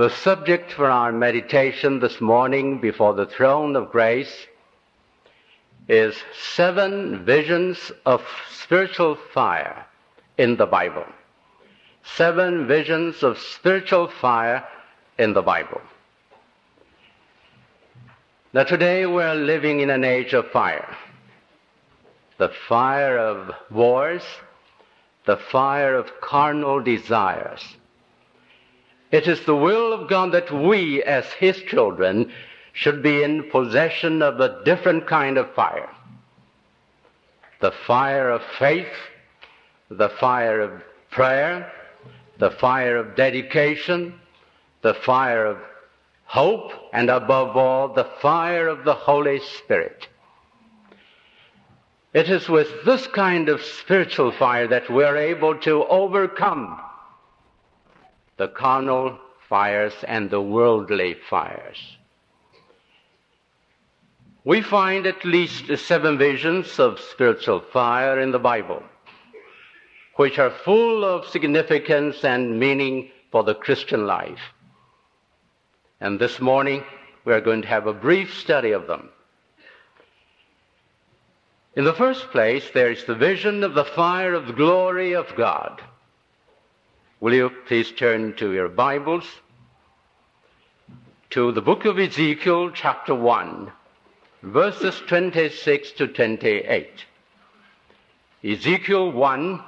The subject for our meditation this morning before the throne of grace is seven visions of spiritual fire in the Bible. Seven visions of spiritual fire in the Bible. Now today we're living in an age of fire. The fire of wars, the fire of carnal desires. It is the will of God that we, as His children, should be in possession of a different kind of fire. The fire of faith, the fire of prayer, the fire of dedication, the fire of hope, and above all, the fire of the Holy Spirit. It is with this kind of spiritual fire that we're able to overcome the carnal fires and the worldly fires. We find at least seven visions of spiritual fire in the Bible, which are full of significance and meaning for the Christian life. And this morning, we are going to have a brief study of them. In the first place, there is the vision of the fire of the glory of God. Will you please turn to your Bibles to the book of Ezekiel, chapter 1, verses 26 to 28. Ezekiel 1,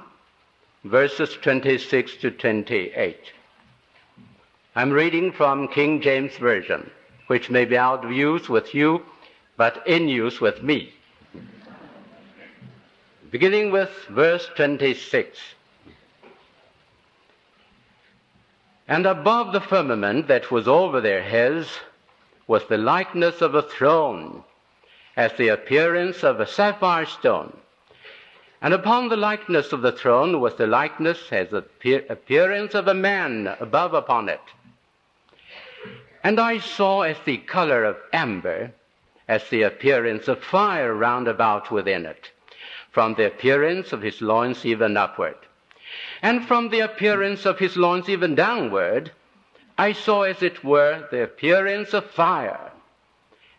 verses 26 to 28. I'm reading from King James Version, which may be out of use with you, but in use with me. Beginning with verse 26. And above the firmament that was over their heads was the likeness of a throne, as the appearance of a sapphire stone. And upon the likeness of the throne was the likeness as the appearance of a man above upon it. And I saw as the color of amber, as the appearance of fire round about within it, from the appearance of his loins even upward. And from the appearance of his loins even downward, I saw as it were the appearance of fire,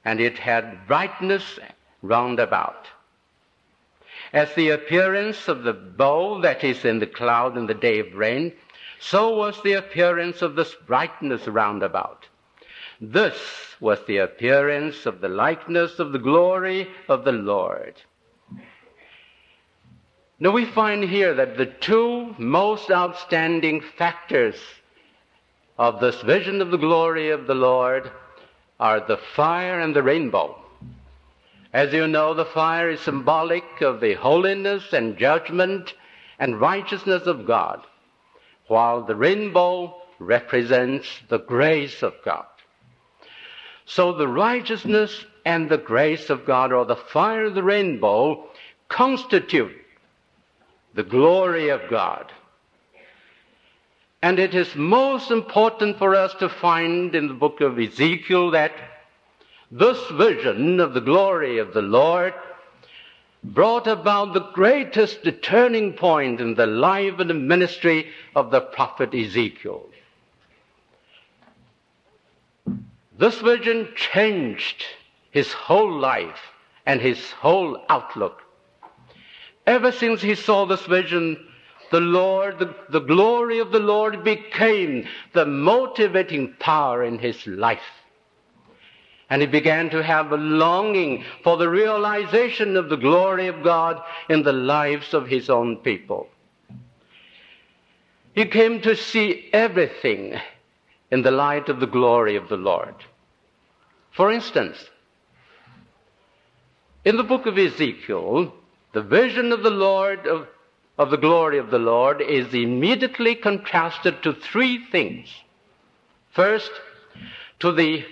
and it had brightness round about. As the appearance of the bow that is in the cloud in the day of rain, so was the appearance of this brightness round about. This was the appearance of the likeness of the glory of the Lord. Now we find here that the two most outstanding factors of this vision of the glory of the Lord are the fire and the rainbow. As you know, the fire is symbolic of the holiness and judgment and righteousness of God, while the rainbow represents the grace of God. So the righteousness and the grace of God, or the fire of the rainbow, constitute the glory of God. And it is most important for us to find in the book of Ezekiel that this vision of the glory of the Lord brought about the greatest turning point in the life and the ministry of the prophet Ezekiel. This vision changed his whole life and his whole outlook. Ever since he saw this vision, the Lord, the, the, glory of the Lord became the motivating power in his life. And he began to have a longing for the realization of the glory of God in the lives of his own people. He came to see everything in the light of the glory of the Lord. For instance, in the book of Ezekiel, the vision of the Lord, of, of the glory of the Lord, is immediately contrasted to three things. First, to the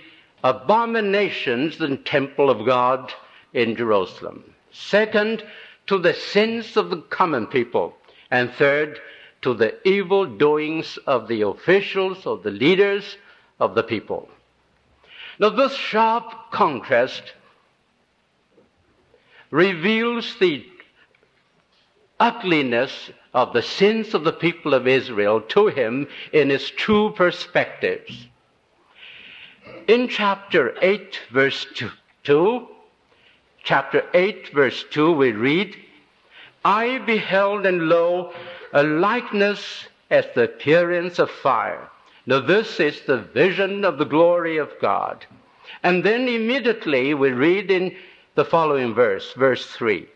abominations in the temple of God in Jerusalem. Second, to the sins of the common people. And third, to the evil doings of the officials, of the leaders of the people. Now, this sharp contrast reveals the ugliness of the sins of the people of Israel to him in its true perspectives. In chapter 8, verse 2, 2, chapter 8, verse 2, we read, I beheld and lo, a likeness as the appearance of fire. Now this is the vision of the glory of God. And then immediately we read in the following verse, verse 3.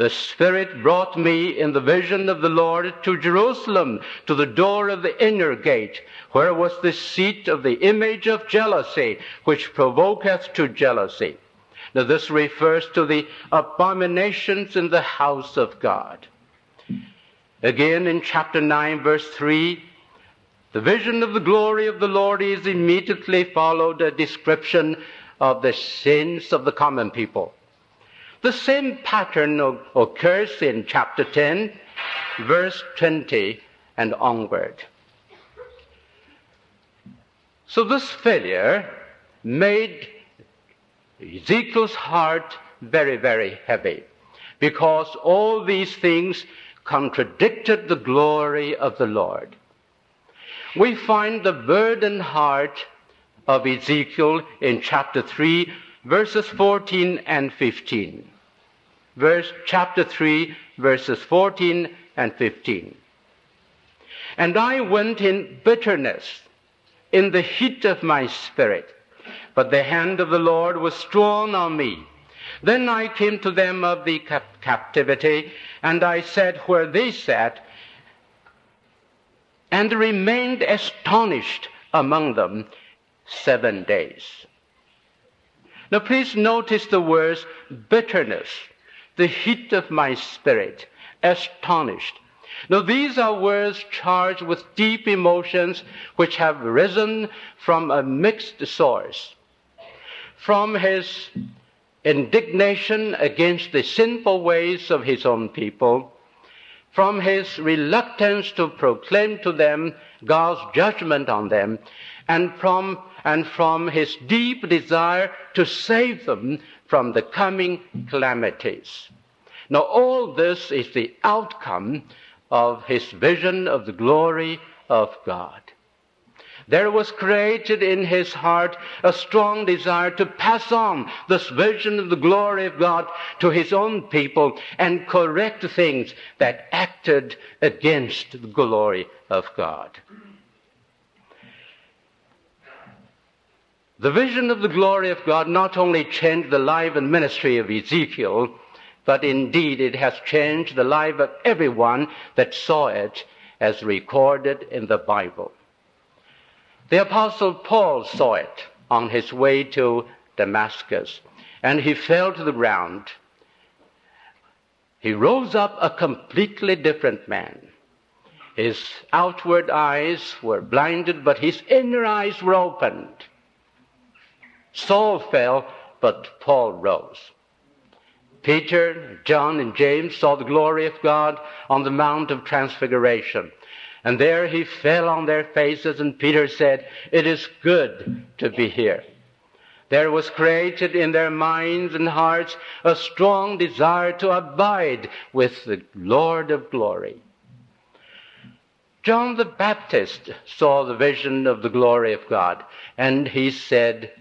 The Spirit brought me in the vision of the Lord to Jerusalem, to the door of the inner gate, where was the seat of the image of jealousy, which provoketh to jealousy. Now this refers to the abominations in the house of God. Again in chapter 9 verse 3, the vision of the glory of the Lord is immediately followed a description of the sins of the common people. The same pattern occurs in chapter 10, verse 20 and onward. So this failure made Ezekiel's heart very, very heavy because all these things contradicted the glory of the Lord. We find the burdened heart of Ezekiel in chapter 3, verses 14 and 15. Verse, chapter 3, verses 14 and 15. And I went in bitterness, in the heat of my spirit, but the hand of the Lord was strong on me. Then I came to them of the cap- captivity, and I sat where they sat, and remained astonished among them seven days. Now please notice the words bitterness, the heat of my spirit, astonished. Now these are words charged with deep emotions which have risen from a mixed source. From his indignation against the sinful ways of his own people, from his reluctance to proclaim to them God's judgment on them, and from, and from his deep desire to save them from the coming calamities. Now all this is the outcome of his vision of the glory of God. There was created in his heart a strong desire to pass on this vision of the glory of God to his own people and correct things that acted against the glory of God. The vision of the glory of God not only changed the life and ministry of Ezekiel, but indeed it has changed the life of everyone that saw it as recorded in the Bible. The apostle Paul saw it on his way to Damascus and he fell to the ground. He rose up a completely different man. His outward eyes were blinded, but his inner eyes were opened. Saul fell, but Paul rose. Peter, John, and James saw the glory of God on the Mount of Transfiguration. And there he fell on their faces, and Peter said, It is good to be here. There was created in their minds and hearts a strong desire to abide with the Lord of glory. John the Baptist saw the vision of the glory of God, and he said,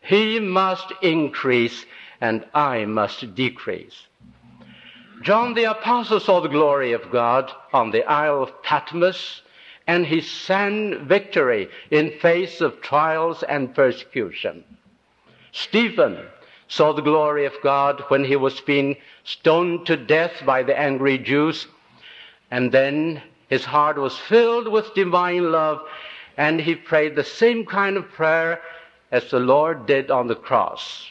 He must increase, and I must decrease. John the Apostle saw the glory of God on the Isle of Patmos, and he sang victory in face of trials and persecution. Stephen saw the glory of God when he was being stoned to death by the angry Jews, and then his heart was filled with divine love, and he prayed the same kind of prayer as the Lord did on the cross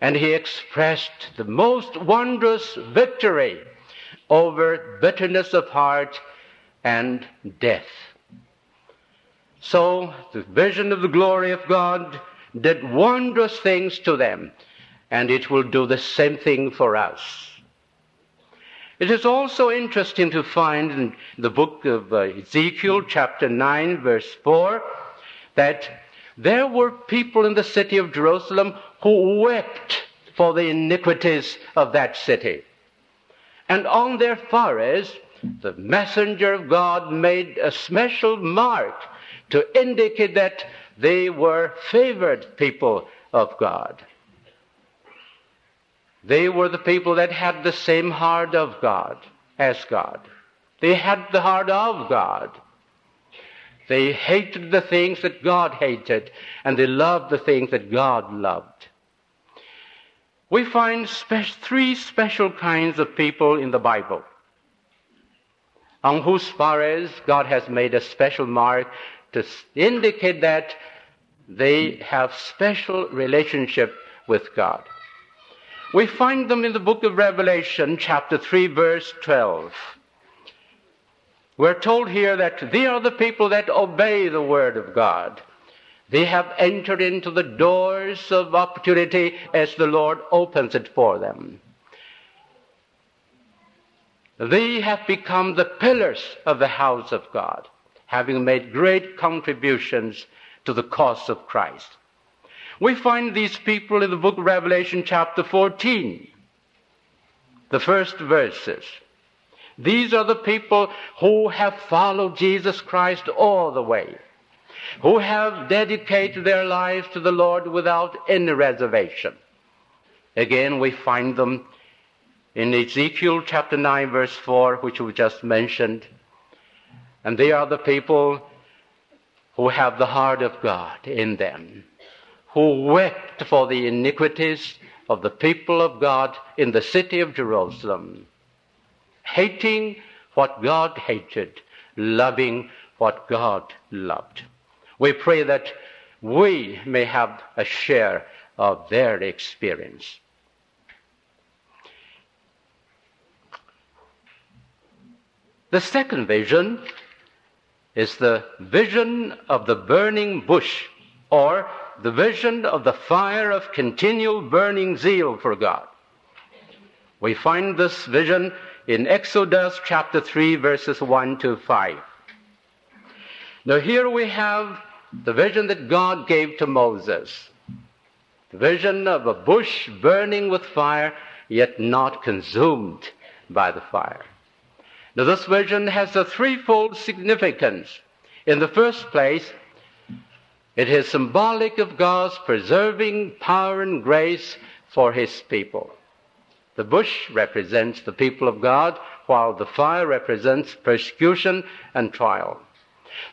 and he expressed the most wondrous victory over bitterness of heart and death. So the vision of the glory of God did wondrous things to them, and it will do the same thing for us. It is also interesting to find in the book of uh, Ezekiel, chapter 9, verse 4, that there were people in the city of Jerusalem who wept for the iniquities of that city. And on their foreheads, the messenger of God made a special mark to indicate that they were favored people of God. They were the people that had the same heart of God as God. They had the heart of God. They hated the things that God hated, and they loved the things that God loved. We find spe- three special kinds of people in the Bible on whose foreheads God has made a special mark to indicate that they have special relationship with God. We find them in the book of Revelation, chapter 3, verse 12. We're told here that they are the people that obey the word of God. They have entered into the doors of opportunity as the Lord opens it for them. They have become the pillars of the house of God, having made great contributions to the cause of Christ. We find these people in the book of Revelation, chapter 14, the first verses. These are the people who have followed Jesus Christ all the way, who have dedicated their lives to the Lord without any reservation. Again, we find them in Ezekiel chapter 9, verse 4, which we just mentioned. And they are the people who have the heart of God in them, who wept for the iniquities of the people of God in the city of Jerusalem, hating what God hated, loving what God loved. We pray that we may have a share of their experience. The second vision is the vision of the burning bush, or the vision of the fire of continual burning zeal for God. We find this vision in Exodus chapter 3, verses 1 to 5. Now, here we have the vision that God gave to Moses the vision of a bush burning with fire, yet not consumed by the fire. Now, this vision has a threefold significance. In the first place, it is symbolic of God's preserving power and grace for His people. The bush represents the people of God, while the fire represents persecution and trial.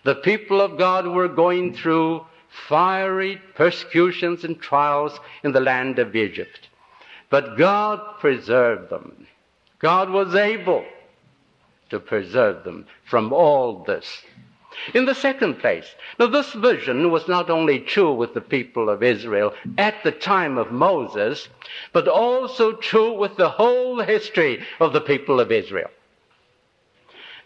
The people of God were going through fiery persecutions and trials in the land of Egypt. But God preserved them. God was able to preserve them from all this. In the second place, now this vision was not only true with the people of Israel at the time of Moses, but also true with the whole history of the people of Israel.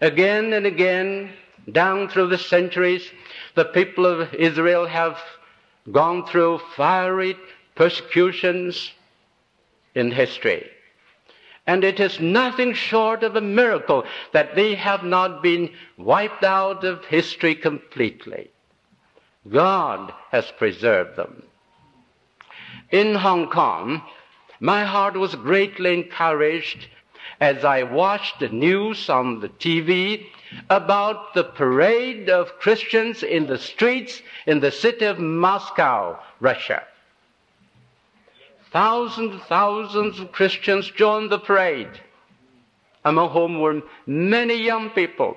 Again and again, down through the centuries, the people of Israel have gone through fiery persecutions in history. And it is nothing short of a miracle that they have not been wiped out of history completely. God has preserved them. In Hong Kong, my heart was greatly encouraged as I watched the news on the TV about the parade of Christians in the streets in the city of Moscow, Russia. Thousands, thousands of Christians joined the parade, among whom were many young people,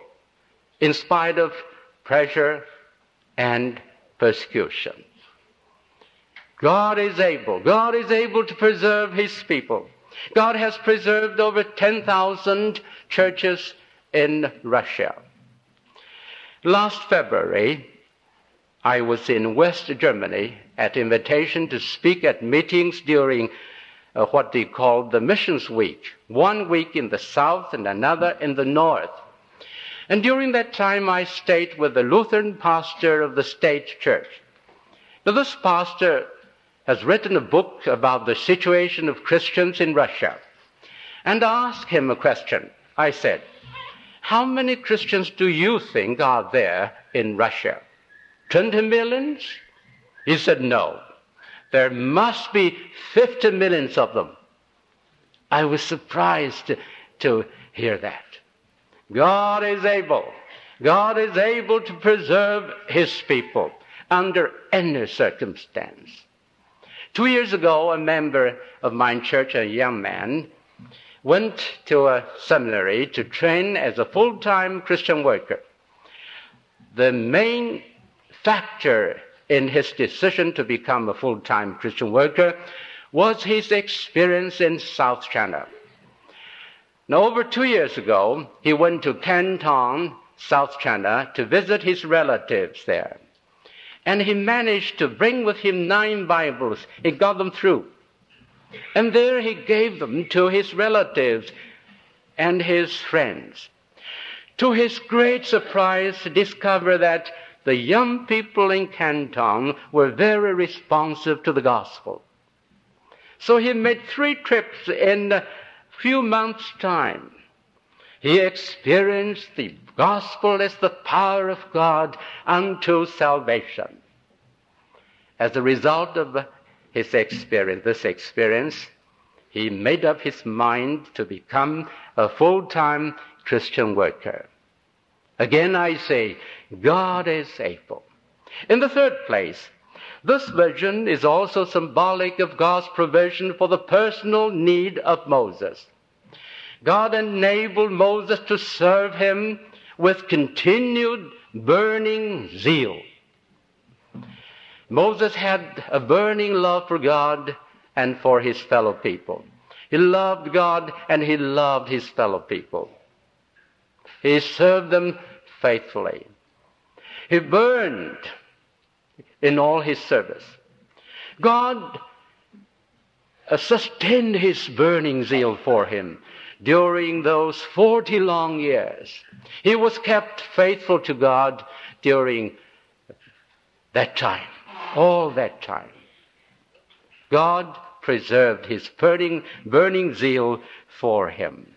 in spite of pressure and persecution. God is able. God is able to preserve His people. God has preserved over 10,000 churches in Russia. Last February, I was in West Germany at invitation to speak at meetings during uh, what they called the Missions Week. One week in the south and another in the north. And during that time, I stayed with the Lutheran pastor of the state church. Now, this pastor has written a book about the situation of Christians in Russia. And I asked him a question. I said, How many Christians do you think are there in Russia? 20 millions? He said, No. There must be 50 millions of them. I was surprised to, to hear that. God is able. God is able to preserve His people under any circumstance. Two years ago, a member of my church, a young man, went to a seminary to train as a full-time Christian worker. The main factor in his decision to become a full-time Christian worker was his experience in South China. Now, over two years ago, he went to Canton, South China, to visit his relatives there. And he managed to bring with him nine Bibles. He got them through. And there he gave them to his relatives and his friends. To his great surprise, he discovered that the young people in Canton were very responsive to the gospel. So he made three trips in a few months' time. He experienced the gospel as the power of God unto salvation. As a result of his experience, this experience, he made up his mind to become a full-time Christian worker. Again, I say, God is able. In the third place, this vision is also symbolic of God's provision for the personal need of Moses. God enabled Moses to serve him with continued burning zeal. Moses had a burning love for God and for his fellow people. He loved God and he loved his fellow people. He served them faithfully. He burned in all his service. God uh, sustained his burning zeal for him during those 40 long years. He was kept faithful to God during that time all that time. God preserved his burning, burning zeal for him.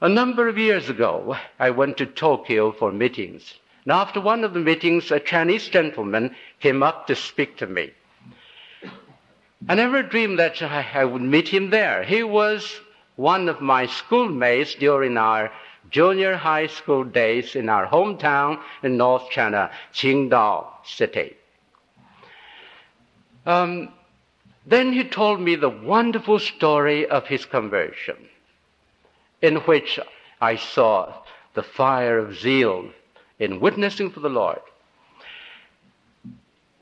A number of years ago, I went to Tokyo for meetings. And after one of the meetings, a Chinese gentleman came up to speak to me. I never dreamed that I would meet him there. He was one of my schoolmates during our junior high school days in our hometown in North China, Qingdao City. Um, then he told me the wonderful story of his conversion, in which I saw the fire of zeal in witnessing for the Lord.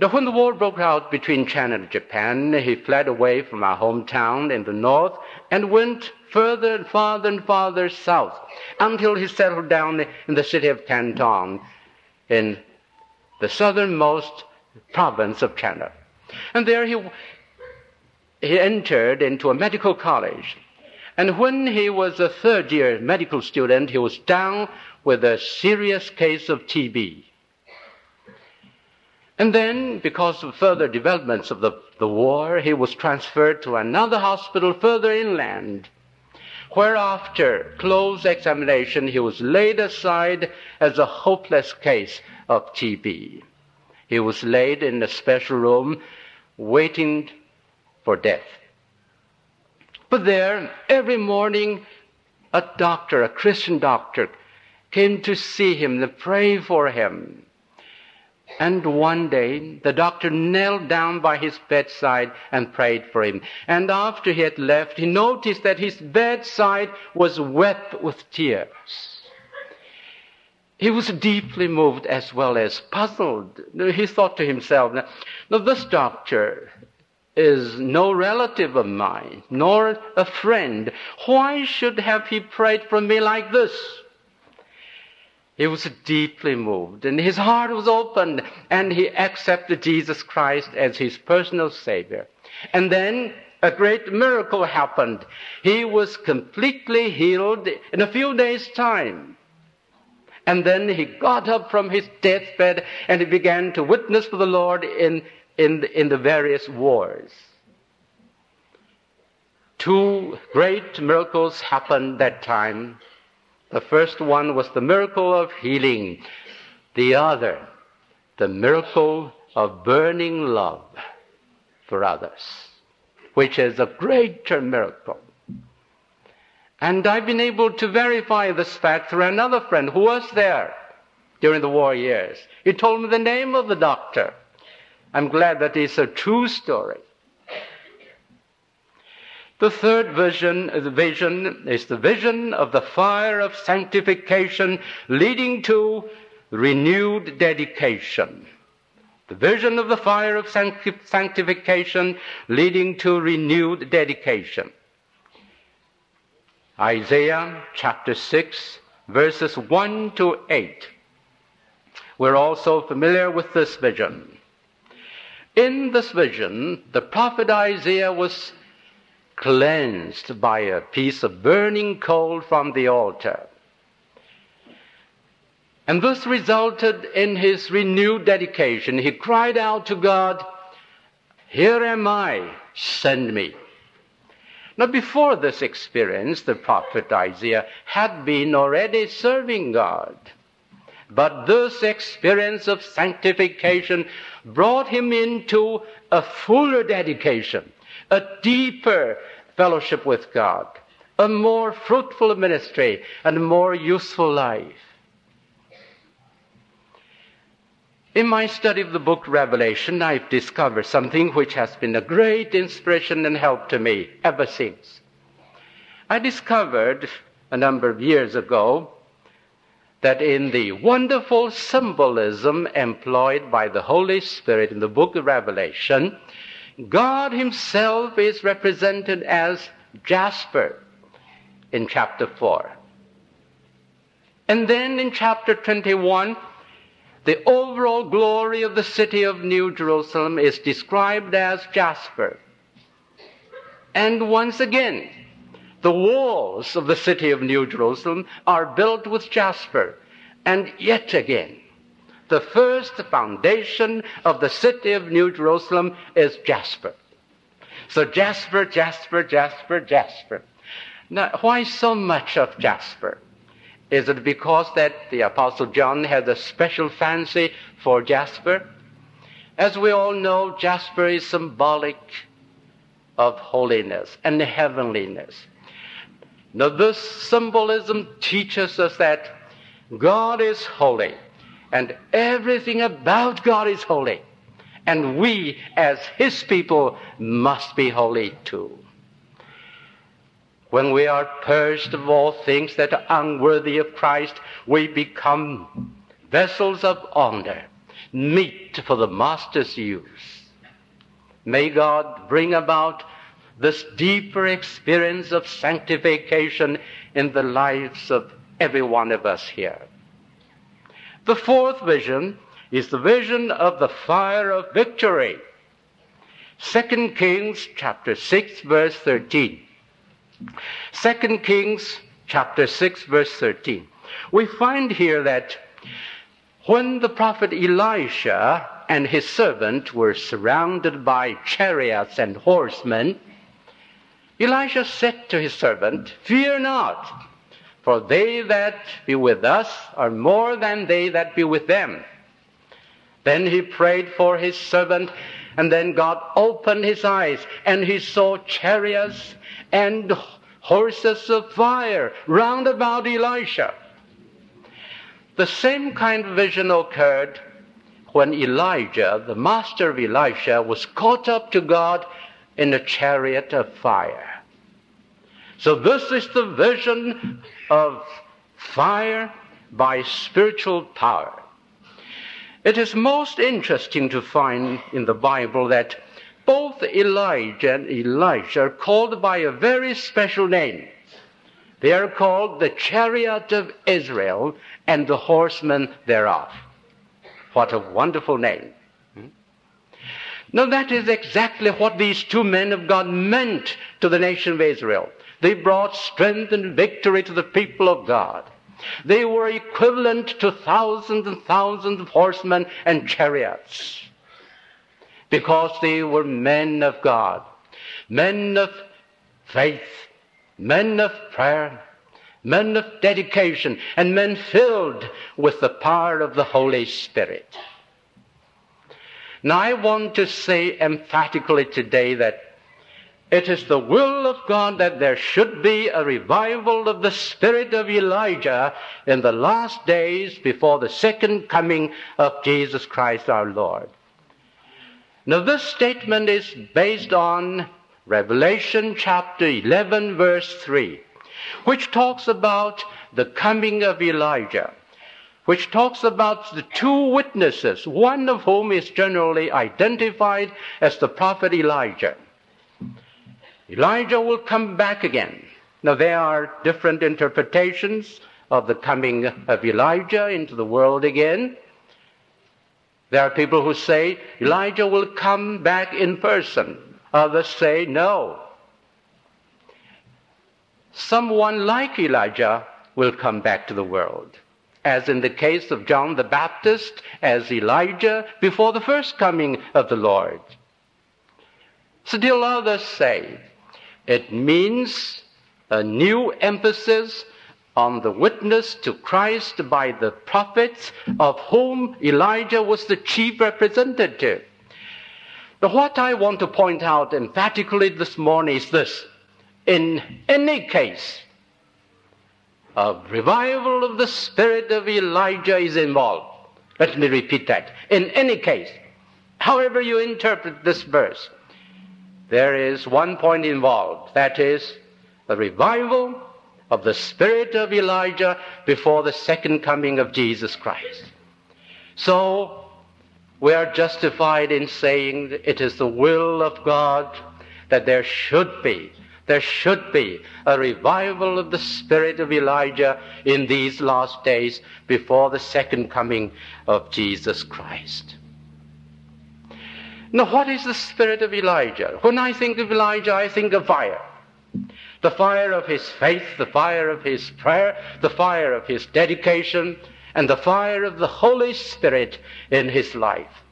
Now, when the war broke out between China and Japan, he fled away from our hometown in the north and went further and farther and farther south until he settled down in the city of Canton in the southernmost province of China. And there he, he entered into a medical college. And when he was a third year medical student, he was down with a serious case of TB. And then, because of further developments of the, the war, he was transferred to another hospital further inland, where after close examination, he was laid aside as a hopeless case of TB. He was laid in a special room waiting for death. But there, every morning, a doctor, a Christian doctor, came to see him to pray for him. And one day, the doctor knelt down by his bedside and prayed for him. And after he had left, he noticed that his bedside was wet with tears. He was deeply moved as well as puzzled. He thought to himself, now this doctor is no relative of mine, nor a friend. Why should have he prayed for me like this? He was deeply moved and his heart was opened and he accepted Jesus Christ as his personal savior. And then a great miracle happened. He was completely healed in a few days' time. And then he got up from his deathbed and he began to witness for the Lord in, in, the, in the various wars. Two great miracles happened that time. The first one was the miracle of healing. The other, the miracle of burning love for others, which is a greater miracle. And I've been able to verify this fact through another friend who was there during the war years. He told me the name of the doctor. I'm glad that it's a true story. The third vision, the vision is the vision of the fire of sanctification leading to renewed dedication. The vision of the fire of sanctification leading to renewed dedication. Isaiah chapter 6, verses 1 to 8. We're also familiar with this vision. In this vision, the prophet Isaiah was cleansed by a piece of burning coal from the altar. And this resulted in his renewed dedication. He cried out to God, Here am I, send me. Now, before this experience, the prophet Isaiah had been already serving God. But this experience of sanctification brought him into a fuller dedication, a deeper fellowship with God, a more fruitful ministry, and a more useful life. In my study of the book Revelation, I've discovered something which has been a great inspiration and help to me ever since. I discovered a number of years ago that in the wonderful symbolism employed by the Holy Spirit in the book of Revelation, God Himself is represented as jasper in chapter 4. And then in chapter 21, the overall glory of the city of New Jerusalem is described as jasper. And once again, the walls of the city of New Jerusalem are built with jasper. And yet again, the first foundation of the city of New Jerusalem is jasper. So jasper, jasper, jasper, jasper. Now, why so much of jasper? Is it because that the Apostle John had a special fancy for jasper? As we all know, jasper is symbolic of holiness and heavenliness. Now, this symbolism teaches us that God is holy, and everything about God is holy. And we, as His people, must be holy too when we are purged of all things that are unworthy of Christ, we become vessels of honor, meet for the Master's use. May God bring about this deeper experience of sanctification in the lives of every one of us here. The fourth vision is the vision of the fire of victory. 2 Kings chapter 6 verse 13. Second Kings chapter 6 verse 13. We find here that when the prophet Elisha and his servant were surrounded by chariots and horsemen, Elisha said to his servant, Fear not, for they that be with us are more than they that be with them. Then he prayed for his servant, and then God opened his eyes, and he saw chariots and horses of fire round about Elisha. The same kind of vision occurred when Elijah, the master of Elisha, was caught up to God in a chariot of fire. So this is the vision of fire by spiritual power. It is most interesting to find in the Bible that both Elijah and Elisha are called by a very special name. They are called the chariot of Israel and the horsemen thereof. What a wonderful name. Now that is exactly what these two men of God meant to the nation of Israel. They brought strength and victory to the people of God. They were equivalent to thousands and thousands of horsemen and chariots because they were men of God, men of faith, men of prayer, men of dedication, and men filled with the power of the Holy Spirit. Now, I want to say emphatically today that it is the will of God that there should be a revival of the spirit of Elijah in the last days before the second coming of Jesus Christ our Lord. Now, this statement is based on Revelation chapter 11, verse 3, which talks about the coming of Elijah, which talks about the two witnesses, one of whom is generally identified as the prophet Elijah. Elijah will come back again. Now, there are different interpretations of the coming of Elijah into the world again. There are people who say Elijah will come back in person. Others say no. Someone like Elijah will come back to the world, as in the case of John the Baptist as Elijah before the first coming of the Lord. Still others say it means a new emphasis on the witness to Christ by the prophets, of whom Elijah was the chief representative. Now, what I want to point out emphatically this morning is this. In any case, a revival of the spirit of Elijah is involved. Let me repeat that. In any case, however you interpret this verse, there is one point involved. That is, the revival of the spirit of Elijah before the second coming of Jesus Christ. So, we are justified in saying it is the will of God that there should be, there should be a revival of the spirit of Elijah in these last days before the second coming of Jesus Christ. Now, what is the spirit of Elijah? When I think of Elijah, I think of fire the fire of his faith, the fire of his prayer, the fire of his dedication, and the fire of the Holy Spirit in his life.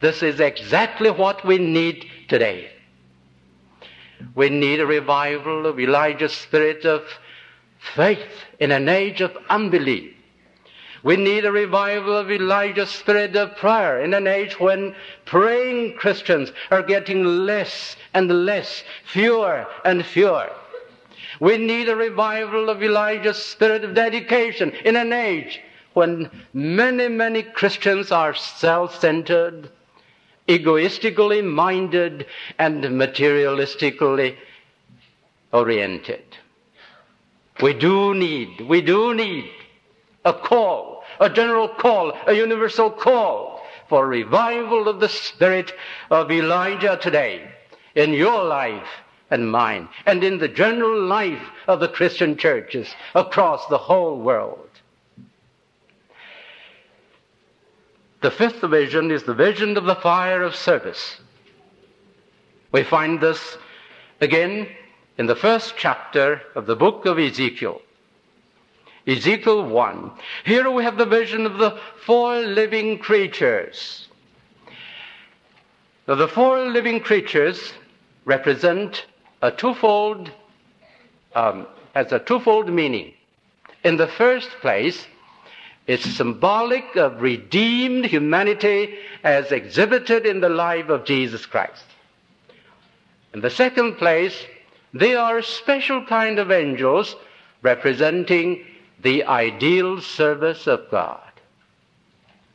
This is exactly what we need today. We need a revival of Elijah's spirit of faith in an age of unbelief. We need a revival of Elijah's spirit of prayer in an age when praying Christians are getting less and less, fewer and fewer. We need a revival of Elijah's spirit of dedication in an age when many, many Christians are self centered, egoistically minded, and materialistically oriented. We do need, we do need a call, a general call, a universal call for revival of the spirit of Elijah today in your life and mine, and in the general life of the Christian churches across the whole world. The fifth vision is the vision of the fire of service. We find this again in the first chapter of the book of Ezekiel. Ezekiel 1. Here we have the vision of the four living creatures. Now, the four living creatures represent a twofold, um, has a twofold meaning. In the first place, it's symbolic of redeemed humanity as exhibited in the life of Jesus Christ. In the second place, they are a special kind of angels representing the ideal service of God.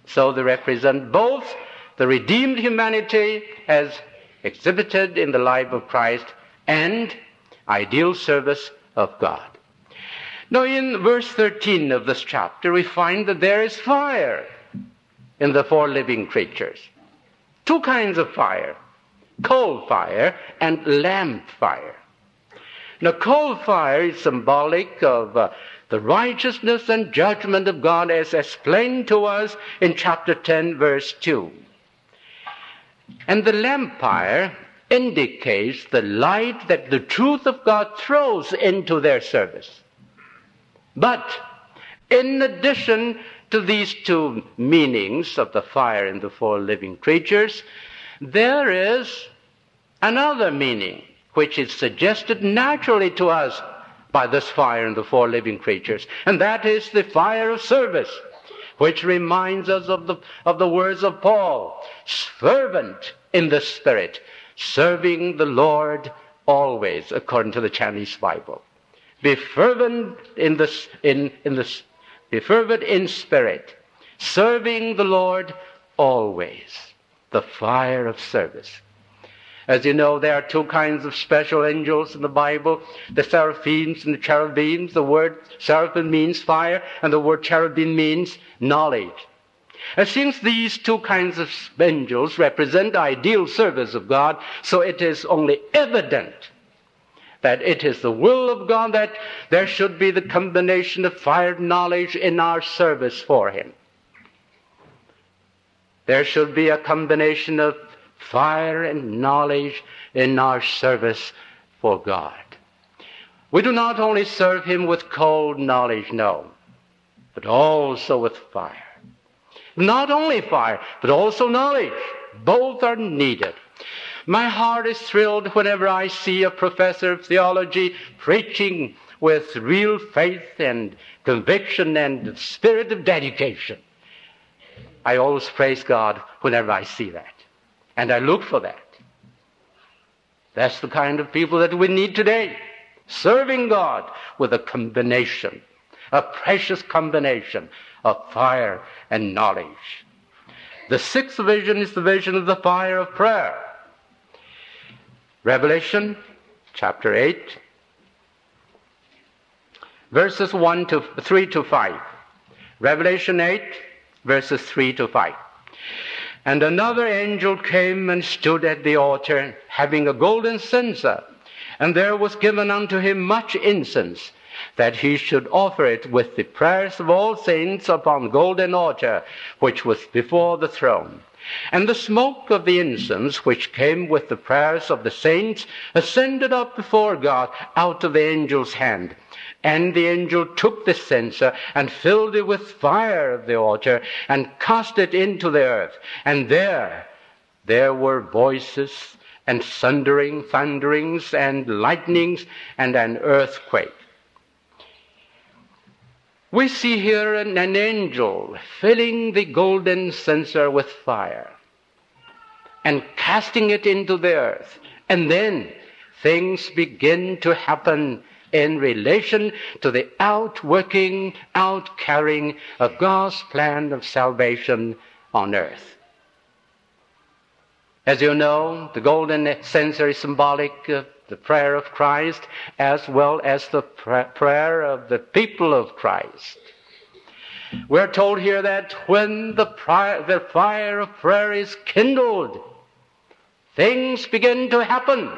So they represent both the redeemed humanity as exhibited in the life of Christ and ideal service of God. Now, in verse 13 of this chapter, we find that there is fire in the four living creatures. Two kinds of fire coal fire and lamp fire. Now, coal fire is symbolic of uh, the righteousness and judgment of God as explained to us in chapter 10, verse 2. And the lamp fire indicates the light that the truth of God throws into their service. But in addition to these two meanings of the fire and the four living creatures, there is another meaning which is suggested naturally to us by this fire and the four living creatures, and that is the fire of service, which reminds us of the, of the words of Paul, fervent in the Spirit, serving the Lord always, according to the Chinese Bible. Be fervent in the, in, in the, be fervent in spirit, serving the Lord always. The fire of service. As you know, there are two kinds of special angels in the Bible the seraphims and the cherubims. The word seraphim means fire, and the word cherubim means knowledge. And since these two kinds of angels represent ideal service of God, so it is only evident that it is the will of God that there should be the combination of fire and knowledge in our service for Him. There should be a combination of fire and knowledge in our service for God. We do not only serve Him with cold knowledge, no, but also with fire. Not only fire, but also knowledge. Both are needed. My heart is thrilled whenever I see a professor of theology preaching with real faith and conviction and the spirit of dedication. I always praise God whenever I see that. And I look for that. That's the kind of people that we need today. Serving God with a combination, a precious combination of fire and knowledge. The sixth vision is the vision of the fire of prayer. Revelation chapter 8, verses 1 to 3 to 5. Revelation 8, verses 3 to 5. And another angel came and stood at the altar, having a golden censer, and there was given unto him much incense that he should offer it with the prayers of all saints upon the golden altar, which was before the throne. And the smoke of the incense, which came with the prayers of the saints, ascended up before God out of the angel's hand. And the angel took the censer and filled it with fire of the altar and cast it into the earth. And there, there were voices and thundering, thunderings and lightnings and an earthquake. We see here an, an angel filling the golden censer with fire and casting it into the earth. And then things begin to happen in relation to the outworking, outcarrying of God's plan of salvation on earth. As you know, the golden censer is symbolic of the prayer of Christ as well as the prayer of the people of Christ. We're told here that when the, the fire of prayer is kindled, things begin to happen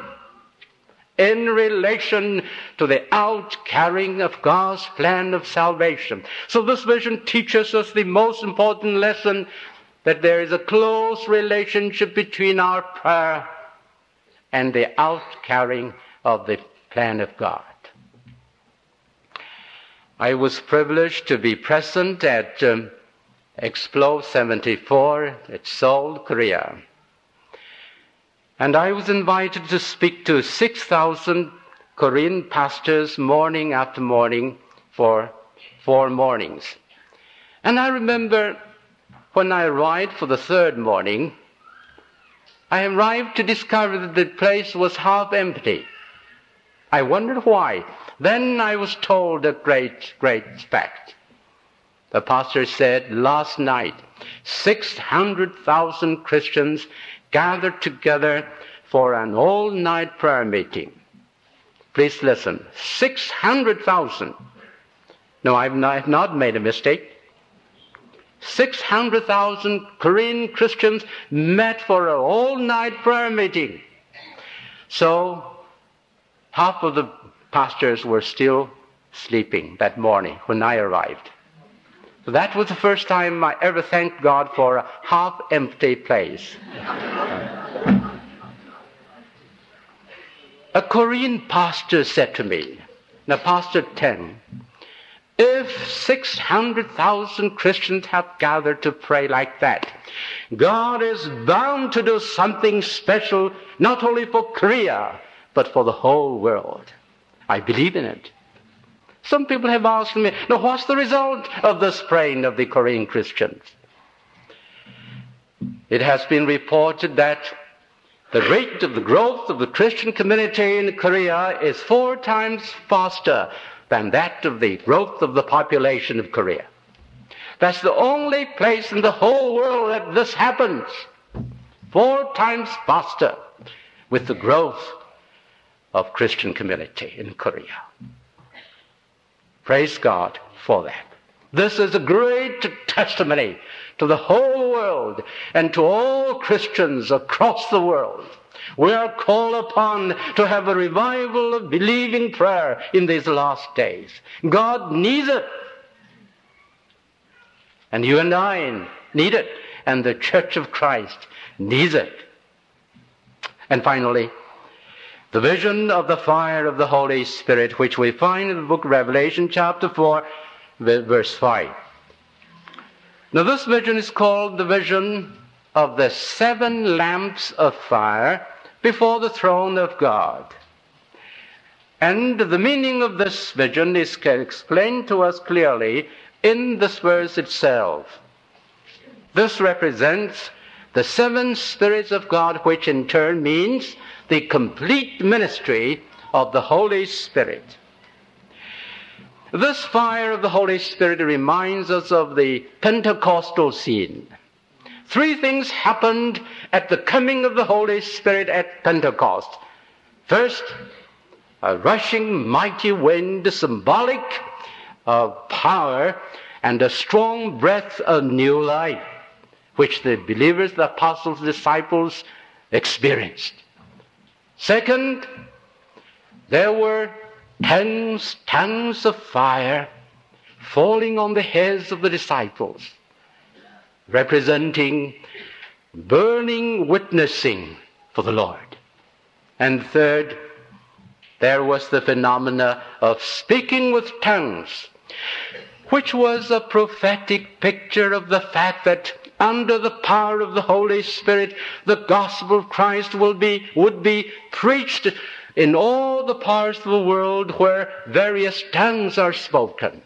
in relation to the outcarrying of God's plan of salvation. So this vision teaches us the most important lesson that there is a close relationship between our prayer and the outcarrying of the plan of God. I was privileged to be present at um, Explo 74 at Seoul, Korea. And I was invited to speak to 6,000 Korean pastors morning after morning for four mornings. And I remember when I arrived for the third morning, I arrived to discover that the place was half empty. I wondered why. Then I was told a great, great fact. The pastor said last night, 600,000 Christians gathered together for an all night prayer meeting. Please listen 600,000. No, I've not, made a mistake. 600,000 Korean Christians met for an all night prayer meeting. So, half of the pastors were still sleeping that morning when I arrived. So that was the first time I ever thanked God for a half empty place. a Korean pastor said to me, now, Pastor Teng, if 600,000 Christians have gathered to pray like that, God is bound to do something special, not only for Korea, but for the whole world. I believe in it. Some people have asked me, now what's the result of this praying of the Korean Christians? It has been reported that the rate of the growth of the Christian community in Korea is four times faster than that of the growth of the population of Korea. That's the only place in the whole world that this happens. Four times faster with the growth of Christian community in Korea. Praise God for that. This is a great testimony to the whole world and to all Christians across the world. We are called upon to have a revival of believing prayer in these last days. God needs it. And you and I need it. And the Church of Christ needs it. And finally, the vision of the fire of the Holy Spirit, which we find in the book of Revelation, chapter 4, verse 5. Now, this vision is called the vision of the seven lamps of fire before the throne of God. And the meaning of this vision is explained to us clearly in this verse itself. This represents the seven spirits of God, which in turn means the complete ministry of the Holy Spirit. This fire of the Holy Spirit reminds us of the Pentecostal scene. Three things happened at the coming of the Holy Spirit at Pentecost. First, a rushing mighty wind, symbolic of power, and a strong breath of new life, which the believers, the apostles, disciples experienced. Second, there were tens, tongues of fire falling on the heads of the disciples, representing burning witnessing for the Lord. And third, there was the phenomena of speaking with tongues, which was a prophetic picture of the fact that under the power of the Holy Spirit, the gospel of Christ will be, would be preached in all the parts of the world where various tongues are spoken.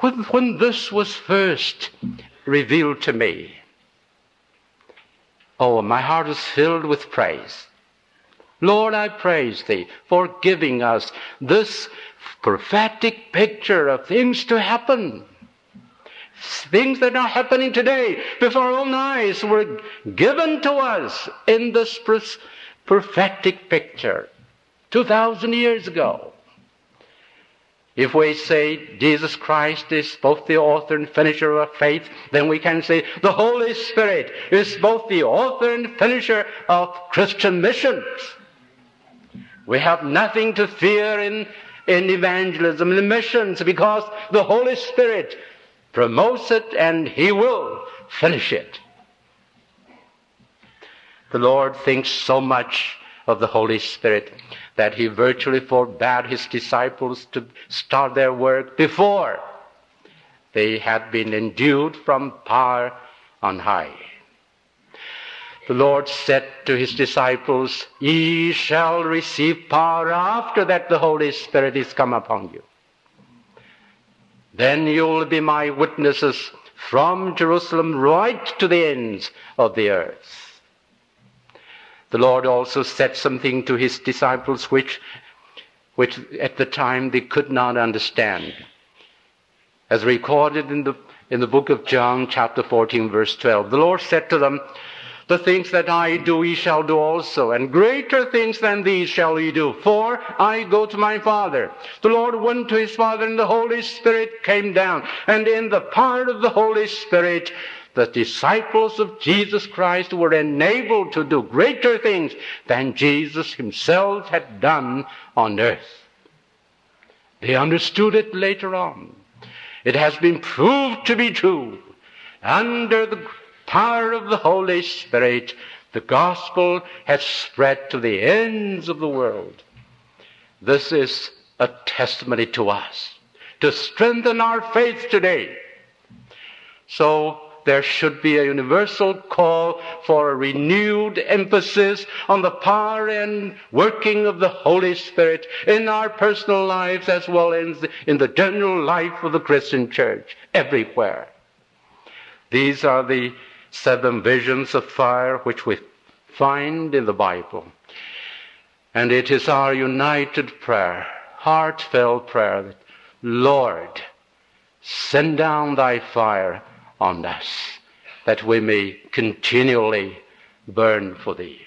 When, when this was first revealed to me, oh, my heart was filled with praise. Lord, I praise thee for giving us this prophetic picture of things to happen. Things that are happening today before our own eyes were given to us in this prophetic picture 2,000 years ago. If we say Jesus Christ is both the author and finisher of our faith, then we can say the Holy Spirit is both the author and finisher of Christian missions. We have nothing to fear in, in evangelism and missions because the Holy Spirit promotes it and He will finish it. The Lord thinks so much of the Holy Spirit that He virtually forbade His disciples to start their work before they had been endued from power on high. The Lord said to His disciples, Ye shall receive power after that the Holy Spirit is come upon you. Then you will be my witnesses from Jerusalem right to the ends of the earth. The Lord also said something to his disciples which, which at the time they could not understand. As recorded in the, in the book of John, chapter 14, verse 12, the Lord said to them, the things that I do, ye shall do also, and greater things than these shall ye do, for I go to my Father. The Lord went to his Father, and the Holy Spirit came down. And in the power of the Holy Spirit, the disciples of Jesus Christ were enabled to do greater things than Jesus himself had done on earth. They understood it later on. It has been proved to be true under the power of the Holy Spirit, the gospel has spread to the ends of the world. This is a testimony to us to strengthen our faith today. So there should be a universal call for a renewed emphasis on the power and working of the Holy Spirit in our personal lives as well as in the general life of the Christian church everywhere. These are the seven visions of fire which we find in the Bible. And it is our united prayer, heartfelt prayer, that Lord, send down thy fire on us, that we may continually burn for thee.